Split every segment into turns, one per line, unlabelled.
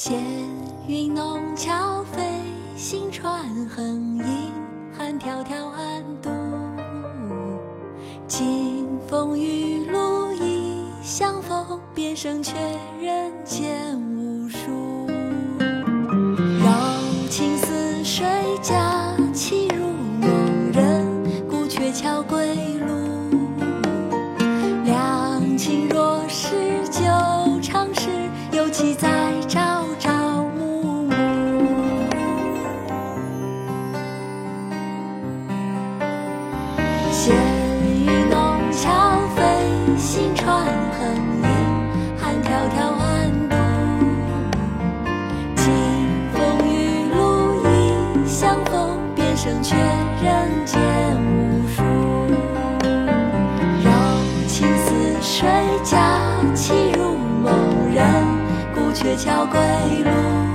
闲云弄巧，飞星船横银汉迢迢暗度。金风玉露一相逢，便胜却人间无数。柔情似水，佳闲云弄巧，飞行船横影，寒迢迢暗度。金风玉露一相逢，便胜却人间无数。柔情似水，佳期如梦，人孤鹊桥归路。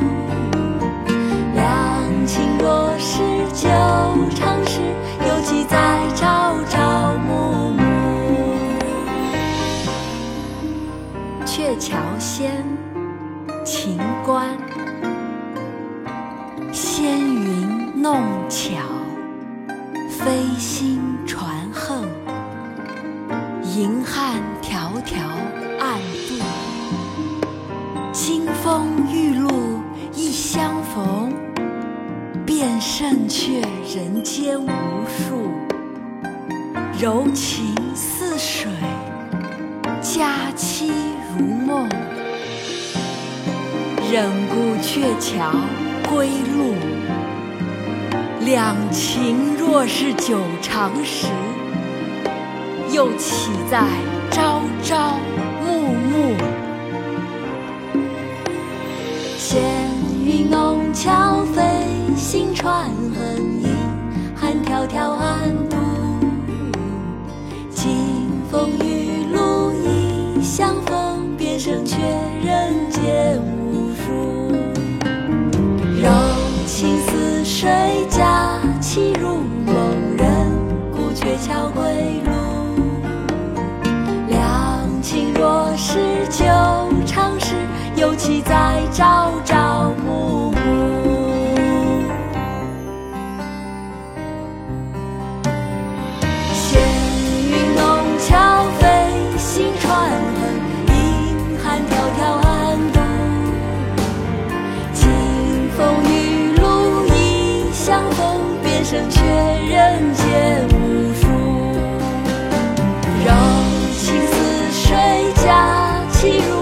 仙，秦观。纤云弄巧，飞星传恨，银汉迢迢暗度。金风玉露一相逢，便胜却人间无数。柔情似水，佳期如梦，忍顾鹊桥归路。两情若是久长时，又岂在朝朝暮暮？
闲云弄巧，飞行船横影，寒迢迢暗人间无数。柔情似水佳期如梦忍顾鹊桥归。红遍胜却人间无数柔情似水佳期如